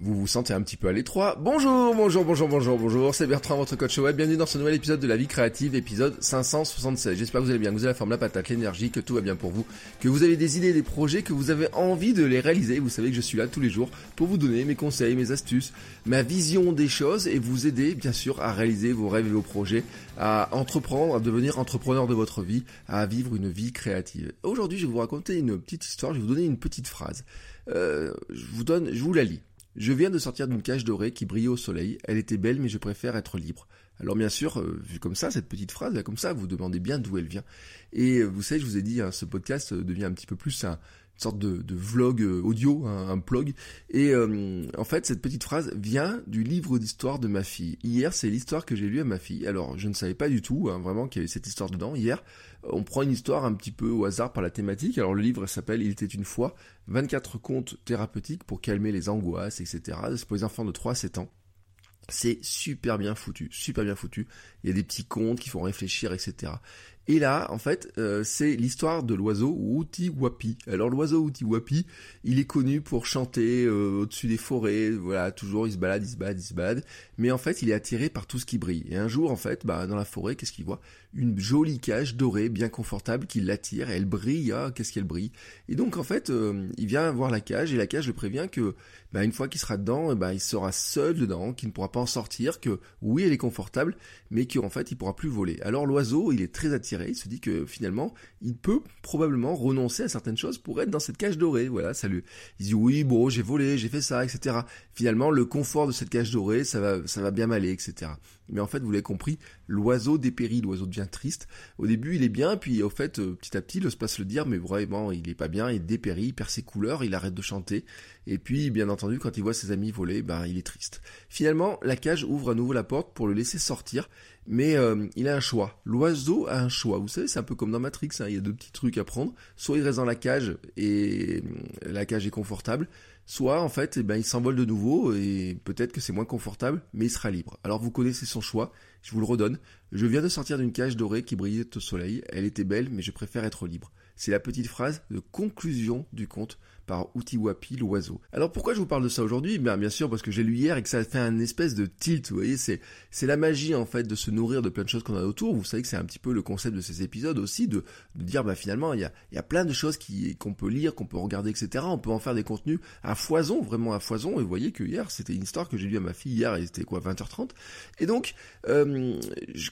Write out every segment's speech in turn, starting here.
Vous vous sentez un petit peu à l'étroit. Bonjour, bonjour, bonjour, bonjour, bonjour. C'est Bertrand, votre coach web. Bienvenue dans ce nouvel épisode de la vie créative, épisode 576. J'espère que vous allez bien, que vous avez la forme, la patate, l'énergie, que tout va bien pour vous, que vous avez des idées, des projets, que vous avez envie de les réaliser. Vous savez que je suis là tous les jours pour vous donner mes conseils, mes astuces, ma vision des choses et vous aider, bien sûr, à réaliser vos rêves et vos projets, à entreprendre, à devenir entrepreneur de votre vie, à vivre une vie créative. Aujourd'hui, je vais vous raconter une petite histoire, je vais vous donner une petite phrase. Euh, je vous donne, je vous la lis. Je viens de sortir d'une cage dorée qui brillait au soleil. Elle était belle, mais je préfère être libre. Alors bien sûr, euh, vu comme ça, cette petite phrase, là, comme ça, vous demandez bien d'où elle vient. Et euh, vous savez, je vous ai dit, hein, ce podcast euh, devient un petit peu plus un, sorte de, vlog audio, un, plug. Et en fait, cette petite phrase vient du livre d'histoire de ma fille. Hier, c'est l'histoire que j'ai lue à ma fille. Alors, je ne savais pas du tout, hein, vraiment, qu'il y avait cette histoire dedans. Hier, on prend une histoire un petit peu au hasard par la thématique. Alors, le livre s'appelle Il était une fois 24 contes thérapeutiques pour calmer les angoisses, etc. C'est pour les enfants de 3 à 7 ans. C'est super bien foutu, super bien foutu. Il y a des petits contes qui font réfléchir, etc. Et là, en fait, euh, c'est l'histoire de l'oiseau Wuti Wapi. Alors l'oiseau Wuti Wapi, il est connu pour chanter euh, au-dessus des forêts, voilà, toujours il se balade, il se balade, il se balade. Mais en fait, il est attiré par tout ce qui brille. Et un jour, en fait, bah, dans la forêt, qu'est-ce qu'il voit? Une jolie cage dorée, bien confortable, qui l'attire. Elle brille, ah, qu'est-ce qu'elle brille Et donc, en fait, euh, il vient voir la cage et la cage le prévient que, bah, une fois qu'il sera dedans, bah, il sera seul dedans, qu'il ne pourra pas en sortir, que oui, elle est confortable, mais qu'en fait, il pourra plus voler. Alors l'oiseau, il est très attiré il se dit que finalement, il peut probablement renoncer à certaines choses pour être dans cette cage dorée. Voilà, ça lui, il dit oui, bon, j'ai volé, j'ai fait ça, etc. Finalement, le confort de cette cage dorée, ça va, bien m'aller, etc. Mais en fait, vous l'avez compris, l'oiseau dépérit, l'oiseau devient triste. Au début, il est bien, puis au fait, euh, petit à petit, il se le dire, mais vraiment, il est pas bien, il dépérit, il perd ses couleurs, il arrête de chanter. Et puis, bien entendu, quand il voit ses amis voler, ben, il est triste. Finalement, la cage ouvre à nouveau la porte pour le laisser sortir, mais euh, il a un choix. L'oiseau a un choix. Vous savez, c'est un peu comme dans Matrix, hein, il y a deux petits trucs à prendre. Soit il reste dans la cage et euh, la cage est confortable, soit en fait, eh ben, il s'envole de nouveau et peut-être que c'est moins confortable, mais il sera libre. Alors vous connaissez son choix, je vous le redonne. Je viens de sortir d'une cage dorée qui brillait au soleil. Elle était belle, mais je préfère être libre. C'est la petite phrase de conclusion du conte par Utiwapi l'oiseau. Alors pourquoi je vous parle de ça aujourd'hui? Bien bien sûr parce que j'ai lu hier et que ça fait un espèce de tilt, vous voyez, c'est c'est la magie en fait de se nourrir de plein de choses qu'on a autour. Vous savez que c'est un petit peu le concept de ces épisodes aussi de, dire bah finalement il y a plein de choses qu'on peut lire, qu'on peut regarder, etc. On peut en faire des contenus à foison, vraiment à foison. Et vous voyez que hier c'était une histoire que j'ai lue à ma fille hier et c'était quoi 20h30. Et donc euh,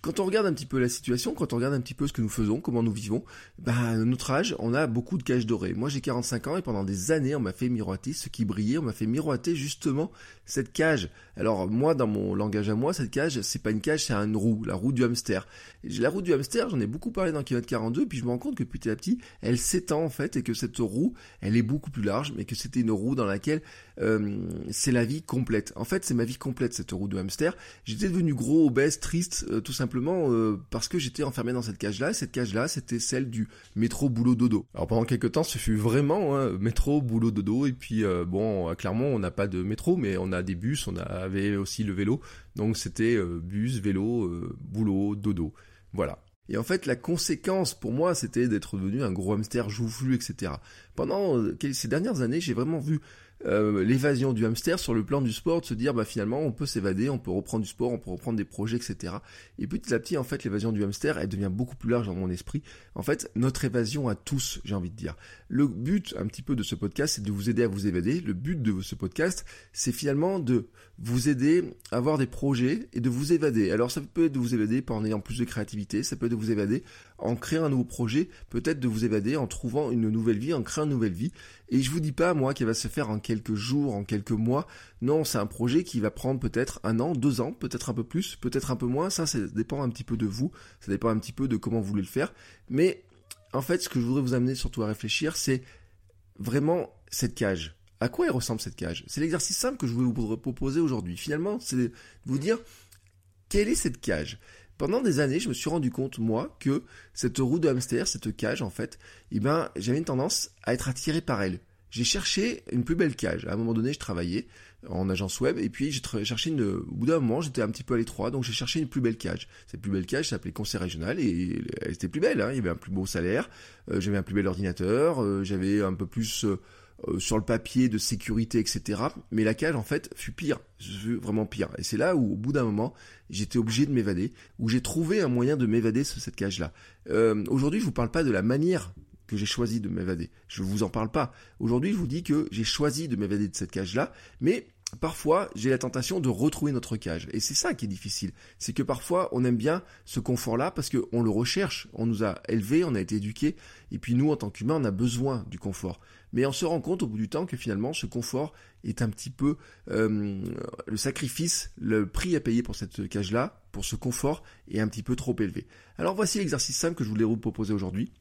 quand on regarde un petit peu la situation, quand on regarde un petit peu ce que nous faisons, comment nous vivons, bah notre âge, on a beaucoup de cages dorées. Moi j'ai 45 ans et pendant des années, on m'a fait miroiter ce qui brillait, on m'a fait miroiter justement cette cage. Alors moi, dans mon langage à moi, cette cage, c'est pas une cage, c'est une roue, la roue du hamster. La roue du hamster, j'en ai beaucoup parlé dans Kilomètre 42, puis je me rends compte que petit à petit, elle s'étend en fait, et que cette roue, elle est beaucoup plus large, mais que c'était une roue dans laquelle euh, c'est la vie complète. En fait, c'est ma vie complète, cette roue de hamster. J'étais devenu gros, obèse, triste, euh, tout simplement euh, parce que j'étais enfermé dans cette cage-là. Cette cage-là, c'était celle du métro boulot dodo. Alors pendant quelques temps, ce fut vraiment hein, métro boulot dodo. Et puis bon, clairement, on n'a pas de métro, mais on a des bus, on avait aussi le vélo. Donc c'était bus, vélo, boulot, dodo. Voilà. Et en fait, la conséquence pour moi, c'était d'être devenu un gros hamster joufflu, etc. Pendant ces dernières années, j'ai vraiment vu euh, l'évasion du hamster sur le plan du sport, de se dire bah finalement on peut s'évader, on peut reprendre du sport, on peut reprendre des projets, etc. Et petit à petit en fait l'évasion du hamster elle devient beaucoup plus large dans mon esprit. En fait notre évasion à tous, j'ai envie de dire. Le but un petit peu de ce podcast c'est de vous aider à vous évader. Le but de ce podcast c'est finalement de vous aider à avoir des projets et de vous évader. Alors ça peut être de vous évader en ayant plus de créativité, ça peut être de vous évader en créant un nouveau projet, peut-être de vous évader en trouvant une nouvelle vie, en créant une nouvelle vie. Et je vous dis pas, moi, qu'elle va se faire en quelques jours, en quelques mois. Non, c'est un projet qui va prendre peut-être un an, deux ans, peut-être un peu plus, peut-être un peu moins. Ça, ça dépend un petit peu de vous. Ça dépend un petit peu de comment vous voulez le faire. Mais en fait, ce que je voudrais vous amener surtout à réfléchir, c'est vraiment cette cage. À quoi elle ressemble cette cage? C'est l'exercice simple que je voulais vous proposer aujourd'hui. Finalement, c'est de vous dire quelle est cette cage? Pendant des années, je me suis rendu compte, moi, que cette roue de hamster, cette cage, en fait, eh ben, j'avais une tendance à être attiré par elle. J'ai cherché une plus belle cage. À un moment donné, je travaillais en agence web et puis j'ai cherché une, au bout d'un moment, j'étais un petit peu à l'étroit, donc j'ai cherché une plus belle cage. Cette plus belle cage s'appelait Conseil Régional et elle était plus belle, hein. il y avait un plus beau salaire, euh, j'avais un plus bel ordinateur, euh, j'avais un peu plus euh, euh, sur le papier de sécurité, etc. Mais la cage, en fait, fut pire, vraiment pire. Et c'est là où, au bout d'un moment, j'étais obligé de m'évader, où j'ai trouvé un moyen de m'évader sur cette cage-là. Euh, Aujourd'hui, je vous parle pas de la manière que j'ai choisi de m'évader. Je vous en parle pas. Aujourd'hui, je vous dis que j'ai choisi de m'évader de cette cage-là, mais parfois j'ai la tentation de retrouver notre cage. Et c'est ça qui est difficile. C'est que parfois on aime bien ce confort-là parce qu'on le recherche, on nous a élevés, on a été éduqués, et puis nous en tant qu'humains on a besoin du confort. Mais on se rend compte au bout du temps que finalement ce confort est un petit peu euh, le sacrifice, le prix à payer pour cette cage-là, pour ce confort est un petit peu trop élevé. Alors voici l'exercice simple que je voulais vous proposer aujourd'hui.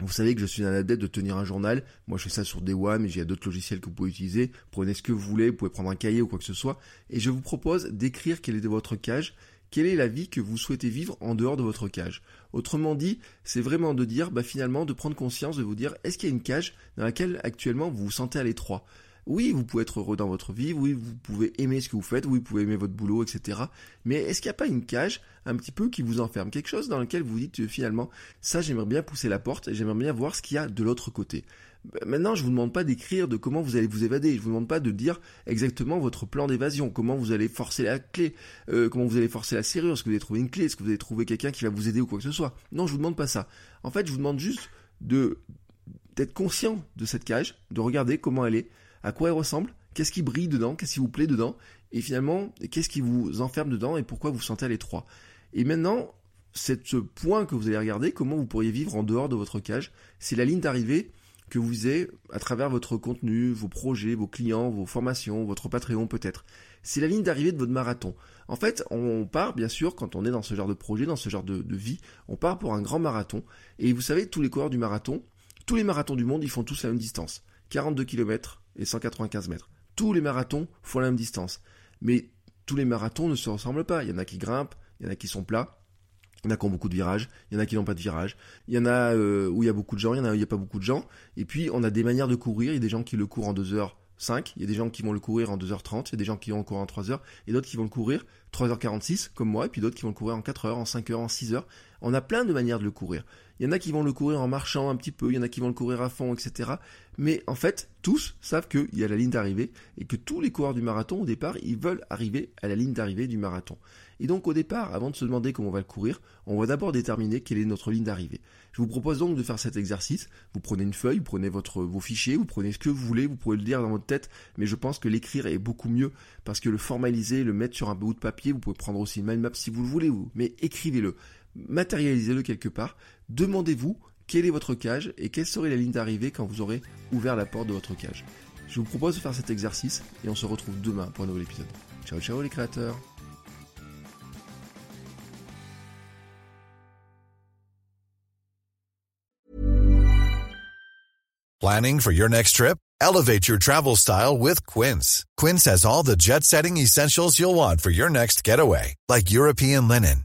Vous savez que je suis un adepte de tenir un journal. Moi, je fais ça sur Day One, mais il y d'autres logiciels que vous pouvez utiliser. Prenez ce que vous voulez, vous pouvez prendre un cahier ou quoi que ce soit. Et je vous propose d'écrire quelle est votre cage, quelle est la vie que vous souhaitez vivre en dehors de votre cage? Autrement dit, c'est vraiment de dire, bah, finalement, de prendre conscience, de vous dire, est-ce qu'il y a une cage dans laquelle actuellement vous vous sentez à l'étroit? Oui, vous pouvez être heureux dans votre vie, oui, vous pouvez aimer ce que vous faites, oui, vous pouvez aimer votre boulot, etc. Mais est-ce qu'il n'y a pas une cage un petit peu qui vous enferme Quelque chose dans lequel vous dites finalement, ça j'aimerais bien pousser la porte et j'aimerais bien voir ce qu'il y a de l'autre côté. Bah, maintenant, je vous demande pas d'écrire de comment vous allez vous évader. Je vous demande pas de dire exactement votre plan d'évasion, comment vous allez forcer la clé, euh, comment vous allez forcer la serrure, est-ce que vous allez trouver une clé, est-ce que vous allez trouver quelqu'un qui va vous aider ou quoi que ce soit. Non, je vous demande pas ça. En fait, je vous demande juste d'être conscient de cette cage, de regarder comment elle est, à quoi elle ressemble, qu'est-ce qui brille dedans, qu'est-ce qui vous plaît dedans, et finalement, qu'est-ce qui vous enferme dedans et pourquoi vous sentez à l'étroit? Et maintenant, ce point que vous allez regarder, comment vous pourriez vivre en dehors de votre cage, c'est la ligne d'arrivée que vous avez à travers votre contenu, vos projets, vos clients, vos formations, votre Patreon peut-être. C'est la ligne d'arrivée de votre marathon. En fait, on part, bien sûr, quand on est dans ce genre de projet, dans ce genre de, de vie, on part pour un grand marathon. Et vous savez, tous les coureurs du marathon, tous les marathons du monde, ils font tous la même distance. 42 km, et 195 mètres. Tous les marathons font la même distance. Mais tous les marathons ne se ressemblent pas. Il y en a qui grimpent, il y en a qui sont plats, il y en a qui ont beaucoup de virages, il y en a qui n'ont pas de virages, il y en a euh, où il y a beaucoup de gens, il y en a où il n'y a pas beaucoup de gens. Et puis on a des manières de courir, il y a des gens qui le courent en 2 h 5, il y a des gens qui vont le courir en 2h30, il y a des gens qui vont le courir en 3h, et d'autres qui vont le courir 3h46, comme moi, et puis d'autres qui vont le courir en 4h, en 5h, en 6h. On a plein de manières de le courir. Il y en a qui vont le courir en marchant un petit peu, il y en a qui vont le courir à fond, etc. Mais en fait, tous savent qu'il y a la ligne d'arrivée et que tous les coureurs du marathon, au départ, ils veulent arriver à la ligne d'arrivée du marathon. Et donc, au départ, avant de se demander comment on va le courir, on va d'abord déterminer quelle est notre ligne d'arrivée. Je vous propose donc de faire cet exercice. Vous prenez une feuille, vous prenez votre, vos fichiers, vous prenez ce que vous voulez, vous pouvez le dire dans votre tête, mais je pense que l'écrire est beaucoup mieux parce que le formaliser, le mettre sur un bout de papier, vous pouvez prendre aussi une mind map si vous le voulez, mais écrivez-le matérialisez-le quelque part, demandez-vous quelle est votre cage et quelle serait la ligne d'arrivée quand vous aurez ouvert la porte de votre cage. Je vous propose de faire cet exercice et on se retrouve demain pour un nouvel épisode. Ciao ciao les créateurs Planning for your next trip? Elevate your travel style with Quince. Quince has all the jet-setting essentials you'll want for your next getaway, like European linen